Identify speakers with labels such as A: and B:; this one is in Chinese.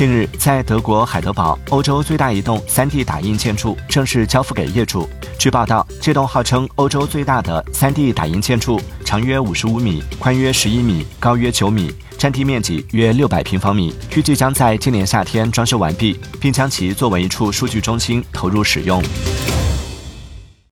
A: 近日，在德国海德堡，欧洲最大一栋 3D 打印建筑正式交付给业主。据报道，这栋号称欧洲最大的 3D 打印建筑，长约55米，宽约11米，高约9米，占地面积约600平方米，预计将在今年夏天装修完毕，并将其作为一处数据中心投入使用。